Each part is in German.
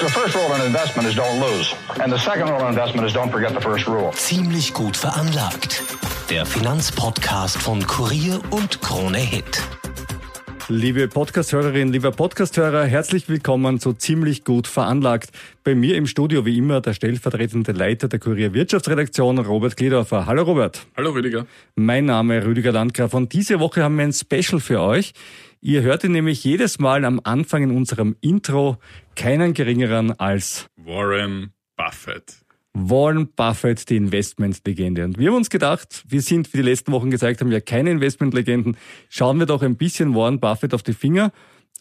The first rule in investment is don't lose. And the second rule in investment is don't forget the first rule. Ziemlich gut veranlagt. Der Finanzpodcast von Kurier und Krone Hit. Liebe Podcasthörerinnen, lieber Podcasthörer, herzlich willkommen zu Ziemlich gut veranlagt. Bei mir im Studio wie immer der stellvertretende Leiter der Kurier Wirtschaftsredaktion, Robert Kledorfer. Hallo Robert. Hallo Rüdiger. Mein Name Rüdiger Landgraf und diese Woche haben wir ein Special für euch. Ihr hört ihn nämlich jedes Mal am Anfang in unserem Intro keinen geringeren als Warren Buffett. Warren Buffett, die Investmentlegende. Und wir haben uns gedacht, wir sind, wie die letzten Wochen gesagt haben, ja keine Investmentlegenden. Schauen wir doch ein bisschen Warren Buffett auf die Finger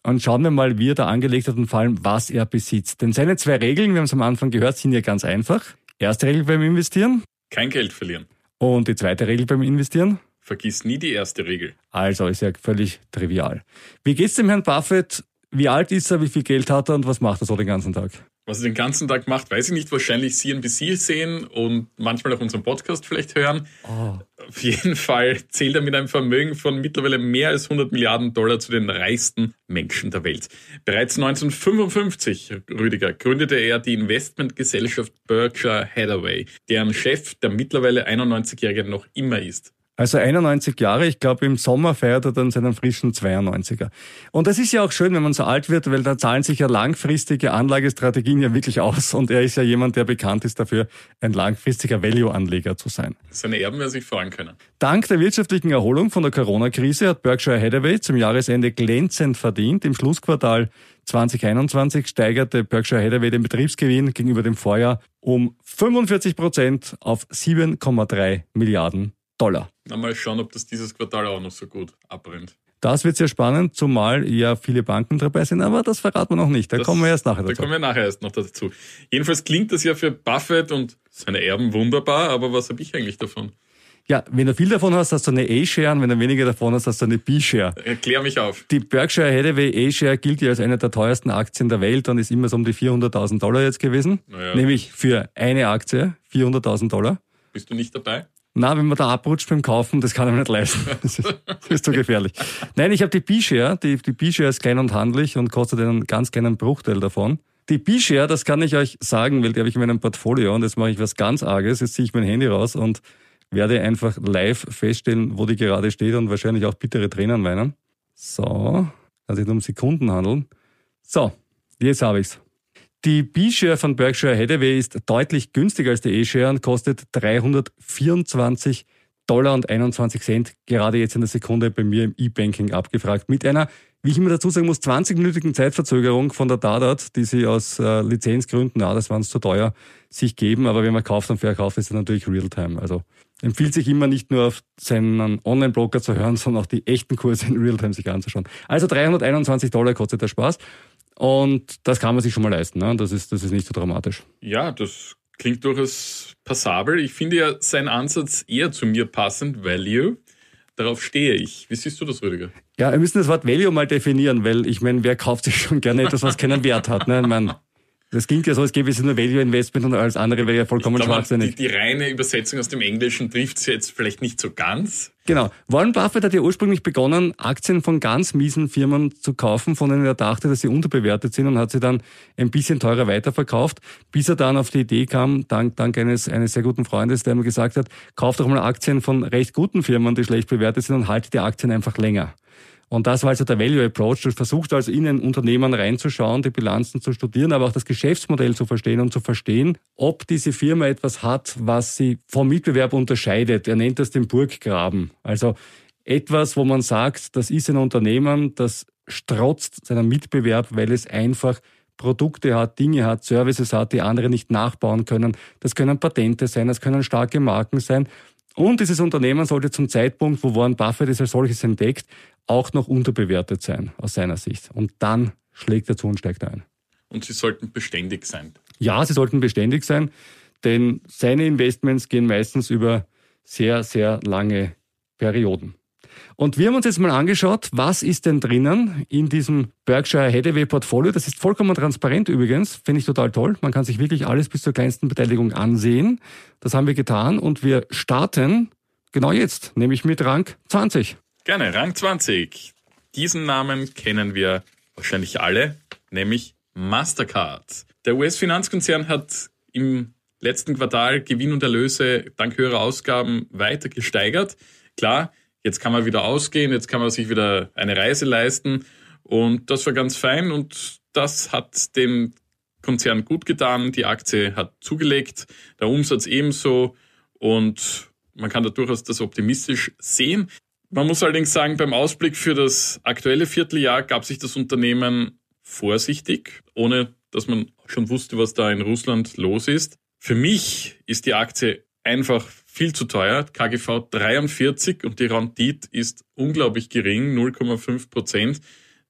und schauen wir mal, wie er da angelegt hat und vor allem, was er besitzt. Denn seine zwei Regeln, wir haben es am Anfang gehört, sind ja ganz einfach. Erste Regel beim Investieren. Kein Geld verlieren. Und die zweite Regel beim Investieren. Vergiss nie die erste Regel. Also ist ja völlig trivial. Wie geht's dem Herrn Buffett? Wie alt ist er? Wie viel Geld hat er? Und was macht er so den ganzen Tag? Was er den ganzen Tag macht, weiß ich nicht. Wahrscheinlich CNBC sehen und manchmal auch unseren Podcast vielleicht hören. Oh. Auf jeden Fall zählt er mit einem Vermögen von mittlerweile mehr als 100 Milliarden Dollar zu den reichsten Menschen der Welt. Bereits 1955, Rüdiger, gründete er die Investmentgesellschaft Berkshire Hathaway, deren Chef der mittlerweile 91-Jährige noch immer ist. Also 91 Jahre, ich glaube im Sommer feiert er dann seinen frischen 92er. Und das ist ja auch schön, wenn man so alt wird, weil da zahlen sich ja langfristige Anlagestrategien ja wirklich aus. Und er ist ja jemand, der bekannt ist dafür, ein langfristiger Value-Anleger zu sein. Seine Erben werden sich freuen können. Dank der wirtschaftlichen Erholung von der Corona-Krise hat Berkshire Hathaway zum Jahresende glänzend verdient. Im Schlussquartal 2021 steigerte Berkshire Hathaway den Betriebsgewinn gegenüber dem Vorjahr um 45 Prozent auf 7,3 Milliarden Dollar. Na, mal schauen, ob das dieses Quartal auch noch so gut abbrennt. Das wird sehr spannend, zumal ja viele Banken dabei sind, aber das verraten wir noch nicht. Da Das- kommen wir erst nachher Da dazu. kommen wir nachher erst noch dazu. Jedenfalls klingt das ja für Buffett und seine Erben wunderbar, aber was habe ich eigentlich davon? Ja, wenn du viel davon hast, hast du eine A-Share und wenn du weniger davon hast, hast du eine B-Share. Erklär mich auf. Die Berkshire Hathaway A-Share gilt ja als eine der teuersten Aktien der Welt und ist immer so um die 400.000 Dollar jetzt gewesen. Naja. Nämlich für eine Aktie 400.000 Dollar. Bist du nicht dabei? Na, wenn man da abrutscht beim Kaufen, das kann er mir nicht leisten. Das ist, das ist zu gefährlich. Nein, ich habe die B-Share. Die, die B-Share ist klein und handlich und kostet einen ganz kleinen Bruchteil davon. Die B-Share, das kann ich euch sagen, weil die habe ich in meinem Portfolio und jetzt mache ich was ganz Arges. Jetzt ziehe ich mein Handy raus und werde einfach live feststellen, wo die gerade steht und wahrscheinlich auch bittere Tränen weinen. So, nur um Sekunden handeln. So, jetzt habe ich's. Die B-Share von Berkshire Hathaway ist deutlich günstiger als die E-Share und kostet 324 Dollar und 21 Cent gerade jetzt in der Sekunde bei mir im E-Banking abgefragt. Mit einer, wie ich immer dazu sagen muss, 20-minütigen Zeitverzögerung von der Dadat, die sie aus äh, Lizenzgründen, ja, das war uns zu teuer, sich geben. Aber wenn man kauft und verkauft, ist das natürlich Realtime. Also empfiehlt sich immer nicht nur auf seinen Online-Broker zu hören, sondern auch die echten Kurse in Realtime sich anzuschauen. Also 321 Dollar kostet der Spaß. Und das kann man sich schon mal leisten. Ne? Das, ist, das ist nicht so dramatisch. Ja, das klingt durchaus passabel. Ich finde ja seinen Ansatz eher zu mir passend, Value. Darauf stehe ich. Wie siehst du das, Rüdiger? Ja, wir müssen das Wort Value mal definieren, weil ich meine, wer kauft sich schon gerne etwas, was keinen Wert hat? Ne? Ich mein, das klingt ja so, als gäbe es nur Value Investment und alles andere wäre ja vollkommen glaube, die, schwachsinnig. die reine Übersetzung aus dem Englischen trifft es jetzt vielleicht nicht so ganz. Genau. Warren Buffett hat ja ursprünglich begonnen, Aktien von ganz miesen Firmen zu kaufen, von denen er dachte, dass sie unterbewertet sind und hat sie dann ein bisschen teurer weiterverkauft, bis er dann auf die Idee kam, dank, dank eines, eines sehr guten Freundes, der ihm gesagt hat, kauft doch mal Aktien von recht guten Firmen, die schlecht bewertet sind und haltet die Aktien einfach länger. Und das war also der Value Approach. Du versuchst also in ein Unternehmen reinzuschauen, die Bilanzen zu studieren, aber auch das Geschäftsmodell zu verstehen und zu verstehen, ob diese Firma etwas hat, was sie vom Mitbewerb unterscheidet. Er nennt das den Burggraben. Also etwas, wo man sagt, das ist ein Unternehmen, das strotzt seiner Mitbewerb, weil es einfach Produkte hat, Dinge hat, Services hat, die andere nicht nachbauen können. Das können Patente sein, das können starke Marken sein. Und dieses Unternehmen sollte zum Zeitpunkt, wo Warren Buffett es als solches entdeckt, auch noch unterbewertet sein, aus seiner Sicht. Und dann schlägt er zu und steigt ein. Und sie sollten beständig sein. Ja, sie sollten beständig sein, denn seine Investments gehen meistens über sehr, sehr lange Perioden. Und wir haben uns jetzt mal angeschaut, was ist denn drinnen in diesem Berkshire Hathaway Portfolio. Das ist vollkommen transparent übrigens, finde ich total toll. Man kann sich wirklich alles bis zur kleinsten Beteiligung ansehen. Das haben wir getan und wir starten genau jetzt, nämlich mit Rang 20. Gerne, Rang 20. Diesen Namen kennen wir wahrscheinlich alle, nämlich Mastercard. Der US-Finanzkonzern hat im letzten Quartal Gewinn und Erlöse dank höherer Ausgaben weiter gesteigert. Klar, jetzt kann man wieder ausgehen, jetzt kann man sich wieder eine Reise leisten und das war ganz fein und das hat dem Konzern gut getan. Die Aktie hat zugelegt, der Umsatz ebenso und man kann da durchaus das optimistisch sehen. Man muss allerdings sagen, beim Ausblick für das aktuelle Vierteljahr gab sich das Unternehmen vorsichtig, ohne dass man schon wusste, was da in Russland los ist. Für mich ist die Aktie einfach viel zu teuer. KGV 43 und die Rendite ist unglaublich gering, 0,5 Prozent.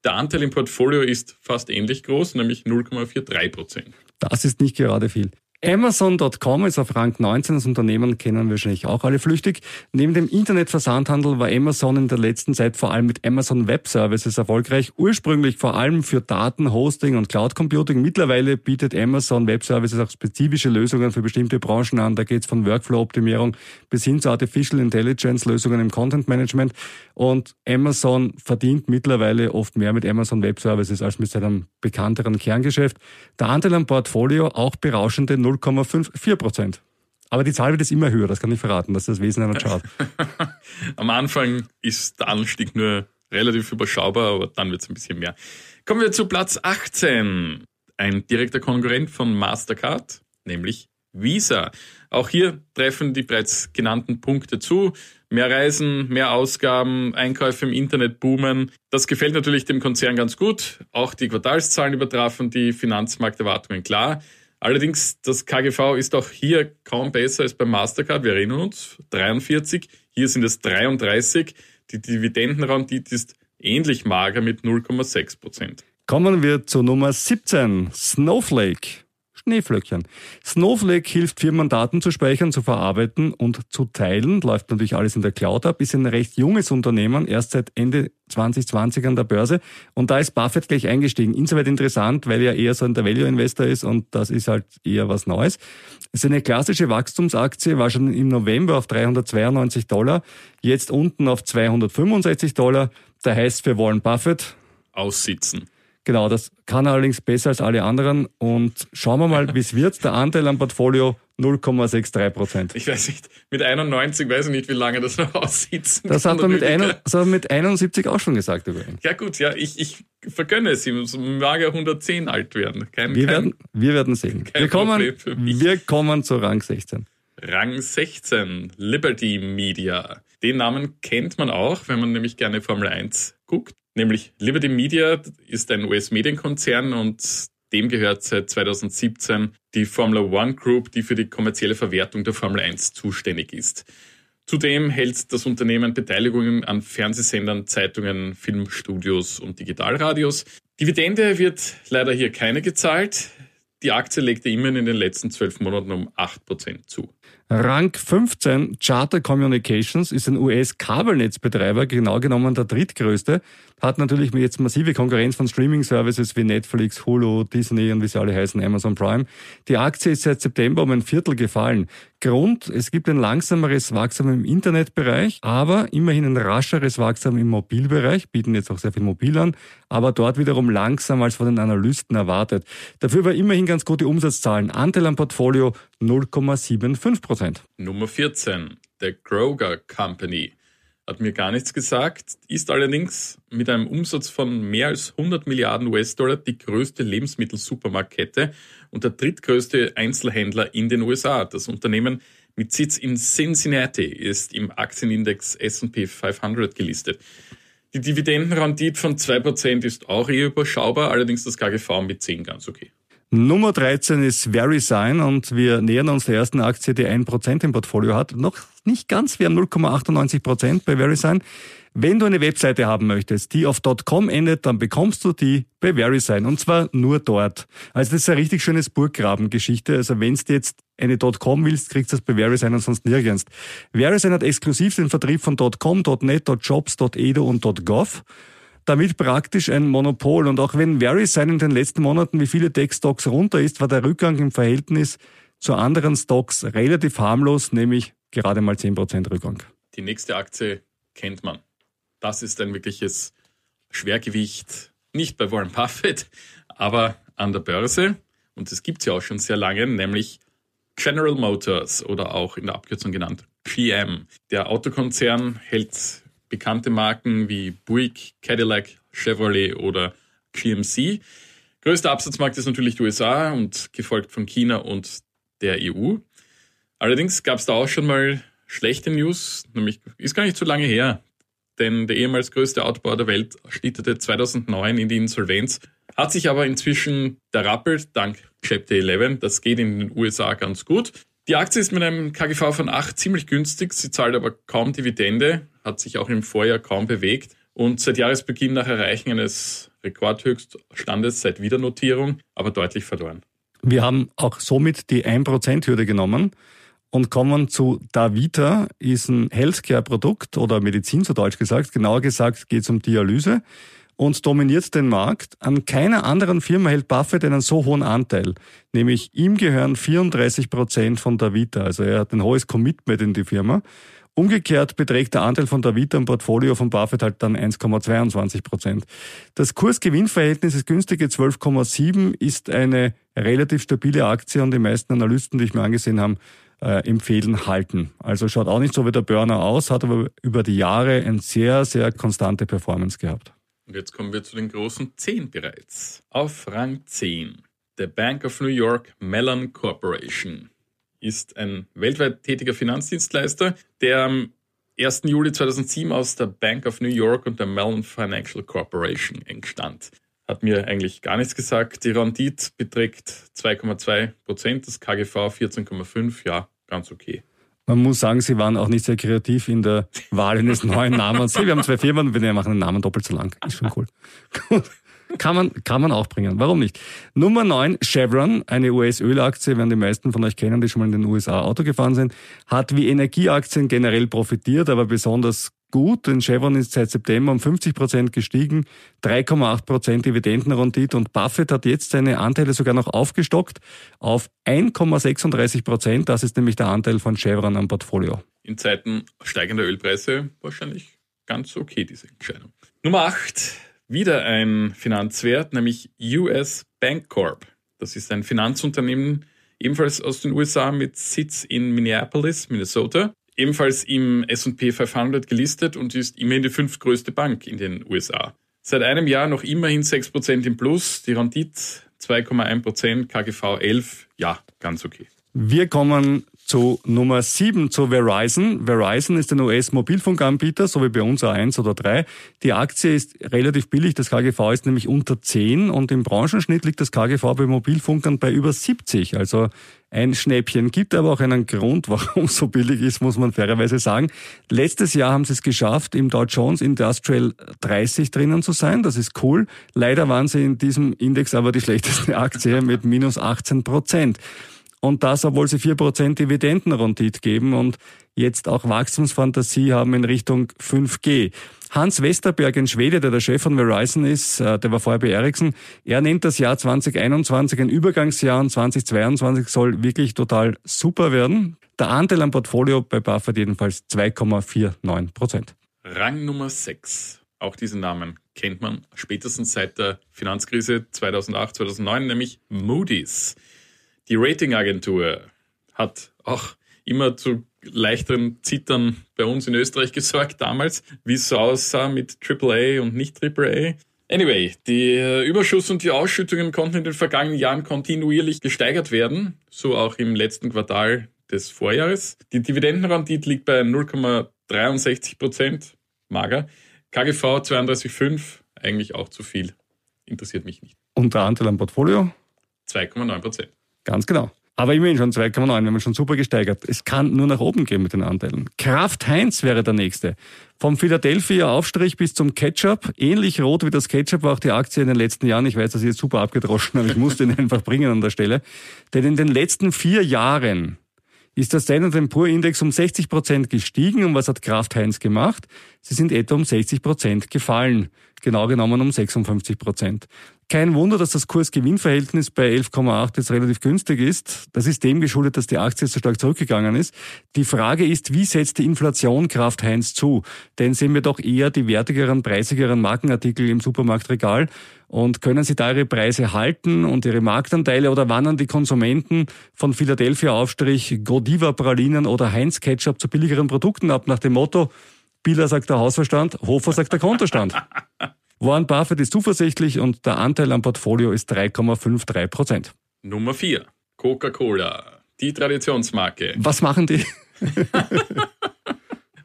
Der Anteil im Portfolio ist fast ähnlich groß, nämlich 0,43 Prozent. Das ist nicht gerade viel. Amazon.com ist auf Rang 19. Das Unternehmen kennen wahrscheinlich auch alle flüchtig. Neben dem Internetversandhandel war Amazon in der letzten Zeit vor allem mit Amazon Web Services erfolgreich. Ursprünglich vor allem für Daten, Hosting und Cloud Computing. Mittlerweile bietet Amazon Web Services auch spezifische Lösungen für bestimmte Branchen an. Da geht es von Workflow-Optimierung bis hin zu Artificial Intelligence-Lösungen im Content Management. Und Amazon verdient mittlerweile oft mehr mit Amazon Web Services als mit seinem bekannteren Kerngeschäft. Der Anteil am Portfolio auch berauschende 0,54 Prozent. Aber die Zahl wird jetzt immer höher, das kann ich verraten, das ist das Wesen einer Chart. Am Anfang ist der Anstieg nur relativ überschaubar, aber dann wird es ein bisschen mehr. Kommen wir zu Platz 18. Ein direkter Konkurrent von Mastercard, nämlich Visa. Auch hier treffen die bereits genannten Punkte zu. Mehr Reisen, mehr Ausgaben, Einkäufe im Internet boomen. Das gefällt natürlich dem Konzern ganz gut. Auch die Quartalszahlen übertrafen die Finanzmarkterwartungen klar. Allerdings, das KGV ist auch hier kaum besser als beim Mastercard. Wir erinnern uns, 43. Hier sind es 33. Die Dividendenrendite ist ähnlich mager mit 0,6 Prozent. Kommen wir zu Nummer 17, Snowflake. Schneeflöckchen. Snowflake hilft Firmen Daten zu speichern, zu verarbeiten und zu teilen. Läuft natürlich alles in der Cloud ab. Ist ein recht junges Unternehmen, erst seit Ende 2020 an der Börse. Und da ist Buffett gleich eingestiegen. Insoweit interessant, weil er eher so ein der Value-Investor ist und das ist halt eher was Neues. Es ist eine klassische Wachstumsaktie, war schon im November auf 392 Dollar, jetzt unten auf 265 Dollar. Da heißt für Warren Buffett aussitzen. Genau, das kann allerdings besser als alle anderen. Und schauen wir mal, wie es wird. Der Anteil am Portfolio 0,63 Prozent. Ich weiß nicht, mit 91 weiß ich nicht, wie lange das noch aussieht. Das hat man mit, ein, das hat man mit 71 auch schon gesagt übrigens. Ja gut, ja, ich, ich vergönne es ihm. So mag er 110 alt werden. Kein, wir, kein, werden wir werden sehen. Wir kommen, wir kommen zu Rang 16. Rang 16, Liberty Media. Den Namen kennt man auch, wenn man nämlich gerne Formel 1 guckt. Nämlich Liberty Media ist ein US-Medienkonzern und dem gehört seit 2017 die Formula One Group, die für die kommerzielle Verwertung der Formel 1 zuständig ist. Zudem hält das Unternehmen Beteiligungen an Fernsehsendern, Zeitungen, Filmstudios und Digitalradios. Dividende wird leider hier keine gezahlt. Die Aktie legte immerhin in den letzten zwölf Monaten um 8% zu. Rang 15 Charter Communications ist ein US-Kabelnetzbetreiber, genau genommen der drittgrößte, hat natürlich jetzt massive Konkurrenz von Streaming-Services wie Netflix, Hulu, Disney und wie sie alle heißen, Amazon Prime. Die Aktie ist seit September um ein Viertel gefallen. Grund, es gibt ein langsameres Wachstum im Internetbereich, aber immerhin ein rascheres Wachstum im Mobilbereich, bieten jetzt auch sehr viel Mobil an, aber dort wiederum langsamer als von den Analysten erwartet. Dafür war immerhin ganz gute Umsatzzahlen. Anteil am Portfolio 0,75 Prozent. Nummer 14, der Kroger Company. Hat mir gar nichts gesagt, ist allerdings mit einem Umsatz von mehr als 100 Milliarden US-Dollar die größte Lebensmittelsupermarktkette und der drittgrößte Einzelhändler in den USA. Das Unternehmen mit Sitz in Cincinnati ist im Aktienindex S&P 500 gelistet. Die Dividendenrendite von 2% ist auch eher überschaubar, allerdings das KGV mit 10 ganz okay. Nummer 13 ist VeriSign und wir nähern uns der ersten Aktie, die 1% im Portfolio hat. Noch nicht ganz, wir haben 0,98% bei VeriSign. Wenn du eine Webseite haben möchtest, die auf .com endet, dann bekommst du die bei VeriSign und zwar nur dort. Also das ist eine richtig schönes Burggrabengeschichte. Also wenn du jetzt eine .com willst, kriegst du das bei VeriSign und sonst nirgends. VeriSign hat exklusiv den Vertrieb von .com, .net, .jobs, .edu und .gov damit praktisch ein Monopol. Und auch wenn VeriSign in den letzten Monaten wie viele Tech-Stocks runter ist, war der Rückgang im Verhältnis zu anderen Stocks relativ harmlos, nämlich gerade mal 10% Rückgang. Die nächste Aktie kennt man. Das ist ein wirkliches Schwergewicht, nicht bei Warren Buffett, aber an der Börse. Und das gibt es ja auch schon sehr lange, nämlich General Motors oder auch in der Abkürzung genannt GM. Der Autokonzern hält bekannte Marken wie Buick, Cadillac, Chevrolet oder GMC. Größter Absatzmarkt ist natürlich die USA und gefolgt von China und der EU. Allerdings gab es da auch schon mal schlechte News, nämlich ist gar nicht so lange her, denn der ehemals größte Autobauer der Welt schlitterte 2009 in die Insolvenz, hat sich aber inzwischen derappelt dank Chapter 11. Das geht in den USA ganz gut. Die Aktie ist mit einem KGV von 8 ziemlich günstig, sie zahlt aber kaum Dividende, hat sich auch im Vorjahr kaum bewegt und seit Jahresbeginn nach Erreichen eines Rekordhöchststandes seit Wiedernotierung aber deutlich verloren. Wir haben auch somit die 1%-Hürde genommen und kommen zu Davita, ist ein Healthcare-Produkt oder Medizin zu Deutsch gesagt. Genauer gesagt geht es um Dialyse und dominiert den Markt. An keiner anderen Firma hält Buffett einen so hohen Anteil. Nämlich ihm gehören 34 Prozent von Davita. Also er hat ein hohes Commitment in die Firma. Umgekehrt beträgt der Anteil von Davita im Portfolio von Buffett halt dann 1,22 Prozent. Das Kursgewinnverhältnis ist günstige 12,7, ist eine relativ stabile Aktie und die meisten Analysten, die ich mir angesehen habe, äh, empfehlen halten. Also schaut auch nicht so wie der Burner aus, hat aber über die Jahre eine sehr, sehr konstante Performance gehabt. Und jetzt kommen wir zu den großen 10 bereits. Auf Rang 10. Der Bank of New York Mellon Corporation ist ein weltweit tätiger Finanzdienstleister, der am 1. Juli 2007 aus der Bank of New York und der Mellon Financial Corporation entstand. Hat mir eigentlich gar nichts gesagt. Die Rendite beträgt 2,2 Prozent, das KGV 14,5. Ja, ganz okay. Man muss sagen, sie waren auch nicht sehr kreativ in der Wahl eines neuen Namens. Hey, wir haben zwei Firmen, wir machen den Namen doppelt so lang. Ist schon cool. kann man, kann man auch bringen. Warum nicht? Nummer 9, Chevron, eine US-Ölaktie, werden die meisten von euch kennen, die schon mal in den USA Auto gefahren sind, hat wie Energieaktien generell profitiert, aber besonders gut, denn Chevron ist seit September um 50 Prozent gestiegen, 3,8 Prozent Dividendenrendite und Buffett hat jetzt seine Anteile sogar noch aufgestockt auf 1,36 Prozent. Das ist nämlich der Anteil von Chevron am Portfolio. In Zeiten steigender Ölpreise wahrscheinlich ganz okay, diese Entscheidung. Nummer 8, wieder ein Finanzwert, nämlich US Bank Corp. Das ist ein Finanzunternehmen, ebenfalls aus den USA mit Sitz in Minneapolis, Minnesota ebenfalls im S&P 500 gelistet und ist immerhin die fünftgrößte Bank in den USA. Seit einem Jahr noch immerhin 6% im Plus, die Rendite 2,1%, KGV 11, ja, ganz okay. Wir kommen zu Nummer 7, zu Verizon. Verizon ist ein US-Mobilfunkanbieter, so wie bei uns A1 oder 3. Die Aktie ist relativ billig, das KGV ist nämlich unter 10 und im Branchenschnitt liegt das KGV bei Mobilfunkern bei über 70. Also ein Schnäppchen. Gibt aber auch einen Grund, warum es so billig ist, muss man fairerweise sagen. Letztes Jahr haben sie es geschafft, im Dow Jones Industrial 30 drinnen zu sein. Das ist cool. Leider waren sie in diesem Index aber die schlechteste Aktie mit minus 18 Prozent. Und das, obwohl sie 4% Dividendenrendite geben und jetzt auch Wachstumsfantasie haben in Richtung 5G. Hans Westerberg in Schwede, der der Chef von Verizon ist, äh, der war vorher bei Ericsson, er nennt das Jahr 2021 ein Übergangsjahr und 2022 soll wirklich total super werden. Der Anteil am Portfolio bei Buffett jedenfalls 2,49 Prozent. Rang Nummer 6. Auch diesen Namen kennt man spätestens seit der Finanzkrise 2008, 2009, nämlich Moody's. Die Ratingagentur hat auch immer zu leichteren Zittern bei uns in Österreich gesorgt damals, wie es so aussah mit AAA und nicht AAA. Anyway, die Überschuss und die Ausschüttungen konnten in den vergangenen Jahren kontinuierlich gesteigert werden, so auch im letzten Quartal des Vorjahres. Die Dividendenrendite liegt bei 0,63 Prozent, mager. KGV 32,5, eigentlich auch zu viel. Interessiert mich nicht. Und der Anteil am Portfolio? 2,9 Prozent. Ganz genau. Aber immerhin schon 2,9, wir haben schon super gesteigert. Es kann nur nach oben gehen mit den Anteilen. Kraft Heinz wäre der nächste. Vom Philadelphia Aufstrich bis zum Ketchup. Ähnlich rot wie das Ketchup war auch die Aktie in den letzten Jahren. Ich weiß, dass ich jetzt super abgedroschen, aber ich musste ihn einfach bringen an der Stelle. Denn in den letzten vier Jahren ist der Standard Poor Index um 60 Prozent gestiegen. Und was hat Kraft Heinz gemacht? Sie sind etwa um 60 Prozent gefallen. Genau genommen um 56 Prozent. Kein Wunder, dass das Kurs-Gewinn-Verhältnis bei 11,8 jetzt relativ günstig ist. Das ist dem geschuldet, dass die Aktie so stark zurückgegangen ist. Die Frage ist, wie setzt die Inflation Kraft Heinz zu? Denn sehen wir doch eher die wertigeren, preisigeren Markenartikel im Supermarktregal. Und können Sie da Ihre Preise halten und Ihre Marktanteile oder wandern die Konsumenten von Philadelphia Aufstrich, Godiva Pralinen oder Heinz Ketchup zu billigeren Produkten ab nach dem Motto, Bieler sagt der Hausverstand, Hofer sagt der Kontostand. Warren Buffett ist zuversichtlich und der Anteil am Portfolio ist 3,53 Prozent. Nummer 4. Coca-Cola. Die Traditionsmarke. Was machen die?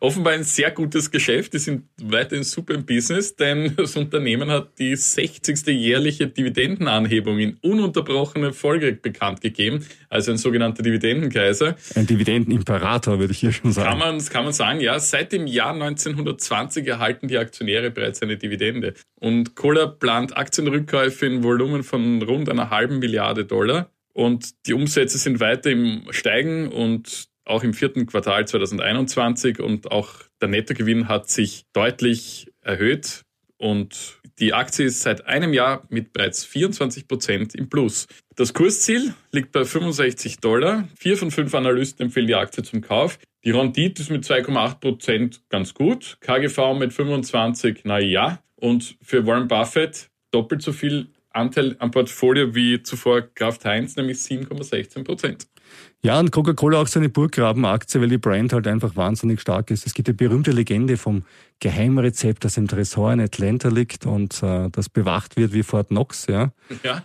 offenbar ein sehr gutes Geschäft. Die sind weiterhin super im Business, denn das Unternehmen hat die 60. jährliche Dividendenanhebung in ununterbrochener Folge bekannt gegeben. Also ein sogenannter Dividendenkaiser. Ein Dividendenimperator, würde ich hier schon sagen. Kann man, kann man sagen, ja. Seit dem Jahr 1920 erhalten die Aktionäre bereits eine Dividende. Und Cola plant Aktienrückkäufe in Volumen von rund einer halben Milliarde Dollar. Und die Umsätze sind weiter im Steigen und auch im vierten Quartal 2021 und auch der Nettogewinn hat sich deutlich erhöht und die Aktie ist seit einem Jahr mit bereits 24 Prozent im Plus. Das Kursziel liegt bei 65 Dollar. Vier von fünf Analysten empfehlen die Aktie zum Kauf. Die Rendite ist mit 2,8 Prozent ganz gut. KGV mit 25, na ja. Und für Warren Buffett doppelt so viel Anteil am Portfolio wie zuvor Kraft Heinz, nämlich 7,16 Prozent. Ja, und Coca-Cola auch so eine Burggraben-Aktie, weil die Brand halt einfach wahnsinnig stark ist. Es gibt eine berühmte Legende vom Geheimrezept, das im Tresor in Atlanta liegt und äh, das bewacht wird wie Fort Knox. Ja. ja.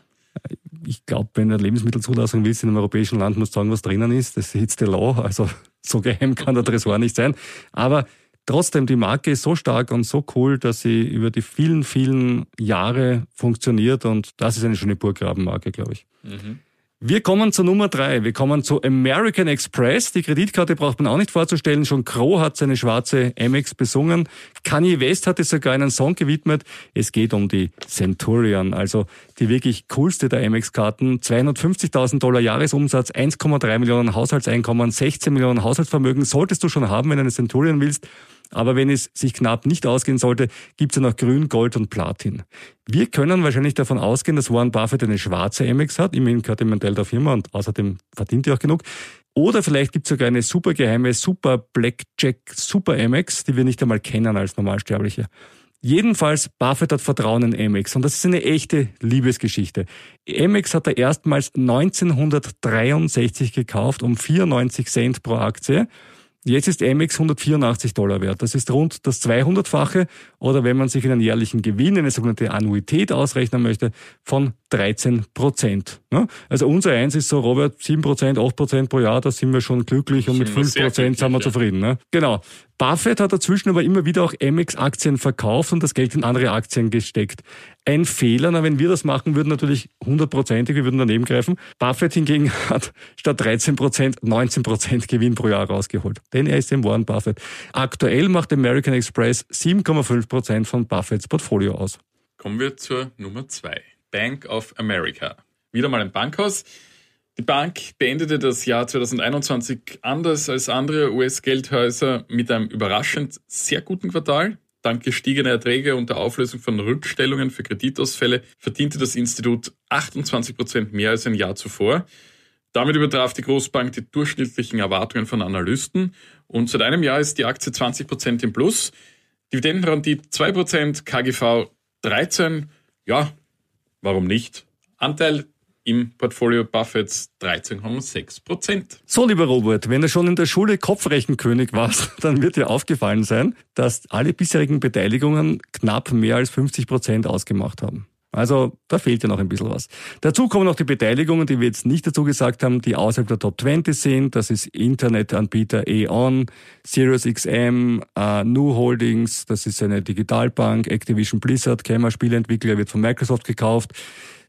Ich glaube, wenn du Lebensmittelzulassung willst in einem europäischen Land, musst du sagen, was drinnen ist. Das ist der law. Also so geheim kann der Tresor nicht sein. Aber trotzdem, die Marke ist so stark und so cool, dass sie über die vielen, vielen Jahre funktioniert und das ist eine schöne Burggrabenmarke, glaube ich. Mhm. Wir kommen zur Nummer drei. Wir kommen zu American Express. Die Kreditkarte braucht man auch nicht vorzustellen. Schon Crow hat seine schwarze Amex besungen. Kanye West hat es sogar einen Song gewidmet. Es geht um die Centurion, also die wirklich coolste der Amex-Karten. 250.000 Dollar Jahresumsatz, 1,3 Millionen Haushaltseinkommen, 16 Millionen Haushaltsvermögen solltest du schon haben, wenn du eine Centurion willst. Aber wenn es sich knapp nicht ausgehen sollte, gibt es ja noch Grün, Gold und Platin. Wir können wahrscheinlich davon ausgehen, dass Warren Buffett eine schwarze Amex hat. Immerhin gehört ihm ein Teil der Firma und außerdem verdient er auch genug. Oder vielleicht gibt es sogar eine super geheime, super Blackjack, super Amex, die wir nicht einmal kennen als Normalsterbliche. Jedenfalls, Buffett hat Vertrauen in Amex und das ist eine echte Liebesgeschichte. Amex hat er erstmals 1963 gekauft um 94 Cent pro Aktie Jetzt ist Amex 184 Dollar wert. Das ist rund das 200-fache oder wenn man sich einen jährlichen Gewinn, eine sogenannte Annuität ausrechnen möchte, von 13 Prozent. Also unser Eins ist so, Robert, 7 Prozent, 8 Prozent pro Jahr, da sind wir schon glücklich und mit 5 Prozent sind wir zufrieden. Ne? Genau. Buffett hat dazwischen aber immer wieder auch Amex-Aktien verkauft und das Geld in andere Aktien gesteckt. Ein Fehler, na, wenn wir das machen würden, natürlich hundertprozentig, wir würden daneben greifen. Buffett hingegen hat statt 13 Prozent 19 Prozent Gewinn pro Jahr rausgeholt. Denn er ist im Warren Buffett. Aktuell macht American Express 7,5 Prozent von Buffetts Portfolio aus. Kommen wir zur Nummer zwei. Bank of America. Wieder mal ein Bankhaus. Die Bank beendete das Jahr 2021 anders als andere US-Geldhäuser mit einem überraschend sehr guten Quartal. Dank gestiegener Erträge und der Auflösung von Rückstellungen für Kreditausfälle verdiente das Institut 28 Prozent mehr als ein Jahr zuvor. Damit übertraf die Großbank die durchschnittlichen Erwartungen von Analysten und seit einem Jahr ist die Aktie 20 Prozent im Plus. Dividendenrendite 2 Prozent, KGV 13. Ja, warum nicht? Anteil im Portfolio Buffets 13,6 Prozent. So, lieber Robert, wenn du schon in der Schule Kopfrechenkönig warst, dann wird dir aufgefallen sein, dass alle bisherigen Beteiligungen knapp mehr als 50 Prozent ausgemacht haben. Also da fehlt ja noch ein bisschen was. Dazu kommen noch die Beteiligungen, die wir jetzt nicht dazu gesagt haben, die außerhalb der Top 20 sind. Das ist Internetanbieter E.ON, SiriusXM, äh, New Holdings, das ist eine Digitalbank, Activision Blizzard, Gamer Spieleentwickler, wird von Microsoft gekauft.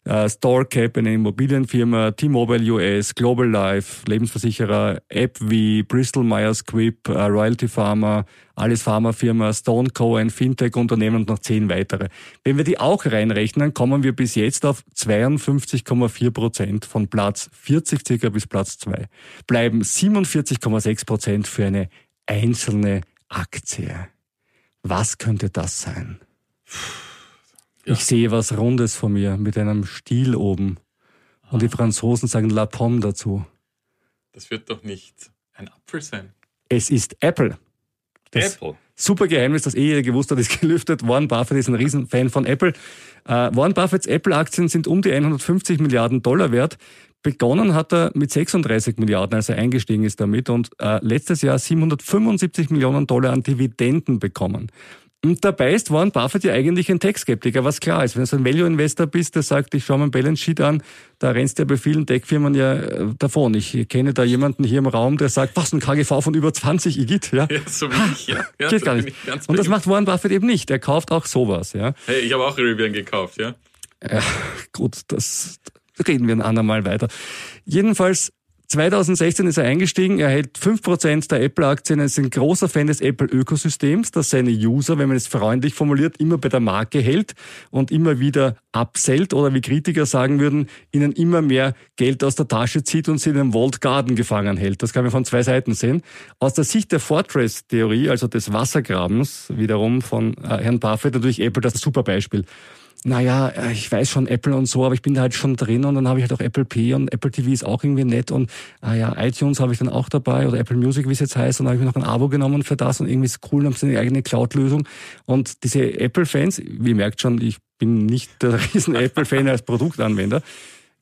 Äh, StoreCap, eine Immobilienfirma, T-Mobile US, Global Life, Lebensversicherer, AppV, Bristol Myers Squibb, äh, Royalty Pharma, alles Pharmafirma, Stone Co., ein Fintech-Unternehmen und noch zehn weitere. Wenn wir die auch reinrechnen, kommen wir bis jetzt auf 52,4 Prozent von Platz 40 circa bis Platz 2. Bleiben 47,6 Prozent für eine einzelne Aktie. Was könnte das sein? Ja. Ich sehe was Rundes vor mir mit einem Stiel oben. Und die Franzosen sagen La Pomme dazu. Das wird doch nicht ein Apfel sein. Es ist Apple. Das Apple. Super Geheimnis, das eh jeder gewusst hat, ist gelüftet. Warren Buffett ist ein Riesenfan von Apple. Äh, Warren Buffetts Apple-Aktien sind um die 150 Milliarden Dollar wert. Begonnen hat er mit 36 Milliarden, als er eingestiegen ist damit und äh, letztes Jahr 775 Millionen Dollar an Dividenden bekommen. Und dabei ist Warren Buffett ja eigentlich ein Tech-Skeptiker, was klar ist. Wenn du so ein Value-Investor bist, der sagt, ich schaue mein Balance Sheet an, da rennst du ja bei vielen Tech-Firmen ja äh, davon. Ich kenne da jemanden hier im Raum, der sagt, was, ein KGV von über 20 Igit, ja? Ja, so wie ich, ja. ja Geht gar nicht. Und das macht Warren Buffett eben nicht. Er kauft auch sowas, ja. Hey, ich habe auch Rivian gekauft, ja. Ja, gut, das reden wir ein andermal weiter. Jedenfalls 2016 ist er eingestiegen, er hält 5% der Apple-Aktien, er ist ein großer Fan des Apple-Ökosystems, das seine User, wenn man es freundlich formuliert, immer bei der Marke hält und immer wieder absellt oder wie Kritiker sagen würden, ihnen immer mehr Geld aus der Tasche zieht und sie in einem Vault Garden gefangen hält. Das kann man von zwei Seiten sehen. Aus der Sicht der Fortress-Theorie, also des Wassergrabens, wiederum von äh, Herrn Buffett, natürlich Apple das super Beispiel naja, äh, ich weiß schon Apple und so, aber ich bin da halt schon drin und dann habe ich halt auch Apple Pay und Apple TV ist auch irgendwie nett und ah ja, iTunes habe ich dann auch dabei oder Apple Music, wie es jetzt heißt, und dann habe ich mir noch ein Abo genommen für das und irgendwie ist cool, dann haben sie eine eigene Cloud-Lösung und diese Apple-Fans, wie ihr merkt schon, ich bin nicht der riesen Apple-Fan als Produktanwender,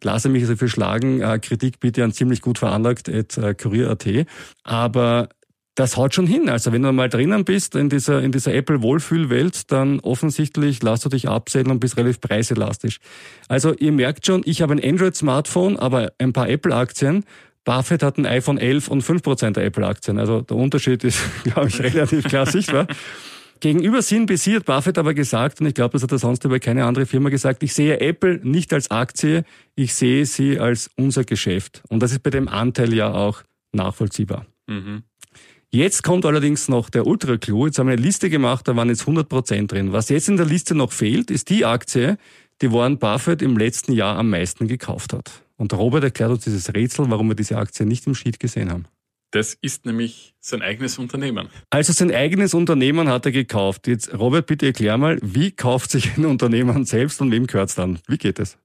lasse mich dafür schlagen, äh, Kritik bitte an ziemlich gut veranlagt at äh, kurier.at, aber das haut schon hin. Also wenn du mal drinnen bist in dieser, in dieser Apple-Wohlfühlwelt, dann offensichtlich lass du dich absehen und bist relativ preiselastisch. Also ihr merkt schon, ich habe ein Android-Smartphone, aber ein paar Apple-Aktien. Buffett hat ein iPhone 11 und 5% der Apple-Aktien. Also der Unterschied ist, glaube ich, relativ klar sichtbar. Gegenüber CNBC hat Buffett aber gesagt, und ich glaube, das hat er sonst über keine andere Firma gesagt, ich sehe Apple nicht als Aktie, ich sehe sie als unser Geschäft. Und das ist bei dem Anteil ja auch nachvollziehbar. Mhm. Jetzt kommt allerdings noch der Ultra-Clou. Jetzt haben wir eine Liste gemacht, da waren jetzt 100 Prozent drin. Was jetzt in der Liste noch fehlt, ist die Aktie, die Warren Buffett im letzten Jahr am meisten gekauft hat. Und Robert erklärt uns dieses Rätsel, warum wir diese Aktie nicht im Sheet gesehen haben. Das ist nämlich sein eigenes Unternehmen. Also sein eigenes Unternehmen hat er gekauft. Jetzt, Robert, bitte erklär mal, wie kauft sich ein Unternehmen selbst und wem gehört es dann? Wie geht es?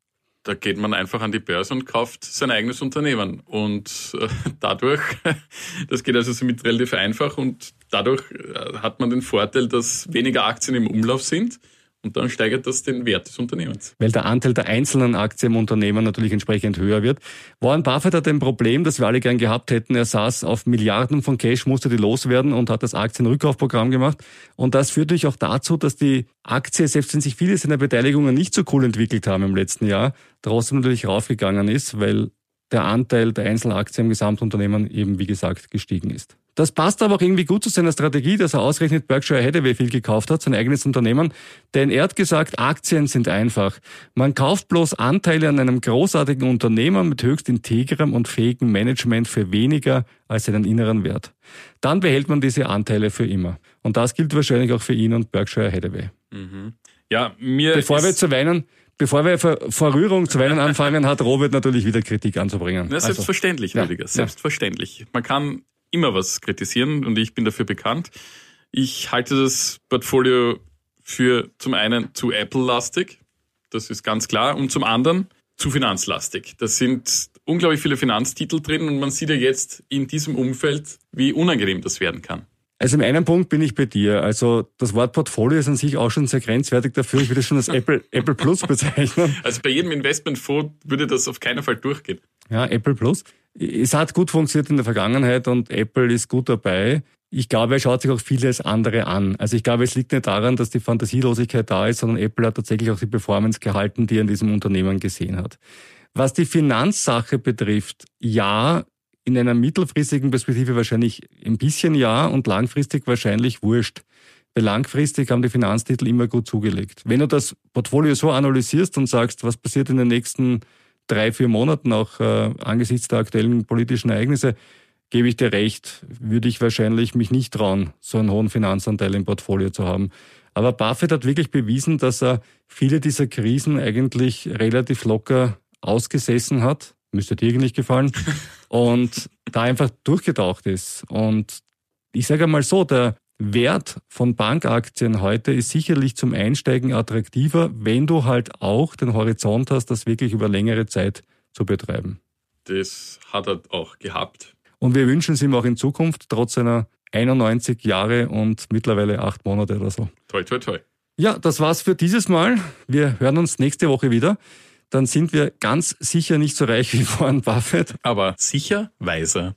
Da geht man einfach an die Börse und kauft sein eigenes Unternehmen. Und äh, dadurch, das geht also somit relativ einfach und dadurch äh, hat man den Vorteil, dass weniger Aktien im Umlauf sind und dann steigert das den Wert des Unternehmens. Weil der Anteil der einzelnen Aktien im Unternehmen natürlich entsprechend höher wird. Warren Buffett hat ein Problem, das wir alle gern gehabt hätten. Er saß auf Milliarden von Cash, musste die loswerden und hat das Aktienrückkaufprogramm gemacht. Und das führt natürlich auch dazu, dass die Aktie, selbst wenn sich viele seiner Beteiligungen nicht so cool entwickelt haben im letzten Jahr, trotzdem natürlich raufgegangen ist, weil der Anteil der Einzelaktien im Gesamtunternehmen eben, wie gesagt, gestiegen ist. Das passt aber auch irgendwie gut zu seiner Strategie, dass er ausgerechnet Berkshire Hathaway viel gekauft hat, sein eigenes Unternehmen. Denn er hat gesagt, Aktien sind einfach. Man kauft bloß Anteile an einem großartigen Unternehmen mit höchst integrem und fähigem Management für weniger als seinen inneren Wert. Dann behält man diese Anteile für immer. Und das gilt wahrscheinlich auch für ihn und Berkshire Hathaway. Mhm. Ja, mir Bevor wir zu weinen, Bevor wir vor Rührung zu weinen anfangen, hat Robert natürlich wieder Kritik anzubringen. Na, selbstverständlich, also, Rüdiger, ja, selbstverständlich. Man kann immer was kritisieren und ich bin dafür bekannt. Ich halte das Portfolio für zum einen zu Apple-lastig, das ist ganz klar, und zum anderen zu finanzlastig. Da sind unglaublich viele Finanztitel drin und man sieht ja jetzt in diesem Umfeld, wie unangenehm das werden kann. Also im einen Punkt bin ich bei dir. Also das Wort Portfolio ist an sich auch schon sehr grenzwertig dafür. Ich würde es schon als Apple, Apple Plus bezeichnen. Also bei jedem Investmentfonds würde das auf keinen Fall durchgehen. Ja, Apple Plus. Es hat gut funktioniert in der Vergangenheit und Apple ist gut dabei. Ich glaube, er schaut sich auch vieles andere an. Also ich glaube, es liegt nicht daran, dass die Fantasielosigkeit da ist, sondern Apple hat tatsächlich auch die Performance gehalten, die er in diesem Unternehmen gesehen hat. Was die Finanzsache betrifft, ja, in einer mittelfristigen Perspektive wahrscheinlich ein bisschen ja und langfristig wahrscheinlich wurscht. weil langfristig haben die Finanztitel immer gut zugelegt. Wenn du das Portfolio so analysierst und sagst, was passiert in den nächsten drei, vier Monaten auch äh, angesichts der aktuellen politischen Ereignisse, gebe ich dir recht, würde ich wahrscheinlich mich nicht trauen, so einen hohen Finanzanteil im Portfolio zu haben. Aber Buffett hat wirklich bewiesen, dass er viele dieser Krisen eigentlich relativ locker ausgesessen hat. Müsste dir nicht gefallen. Und da einfach durchgetaucht ist. Und ich sage einmal so, der Wert von Bankaktien heute ist sicherlich zum Einsteigen attraktiver, wenn du halt auch den Horizont hast, das wirklich über längere Zeit zu betreiben. Das hat er auch gehabt. Und wir wünschen es ihm auch in Zukunft, trotz seiner 91 Jahre und mittlerweile acht Monate oder so. Toi, toi, toi. Ja, das war's für dieses Mal. Wir hören uns nächste Woche wieder. Dann sind wir ganz sicher nicht so reich wie Warren Buffett. Aber sicher weiser.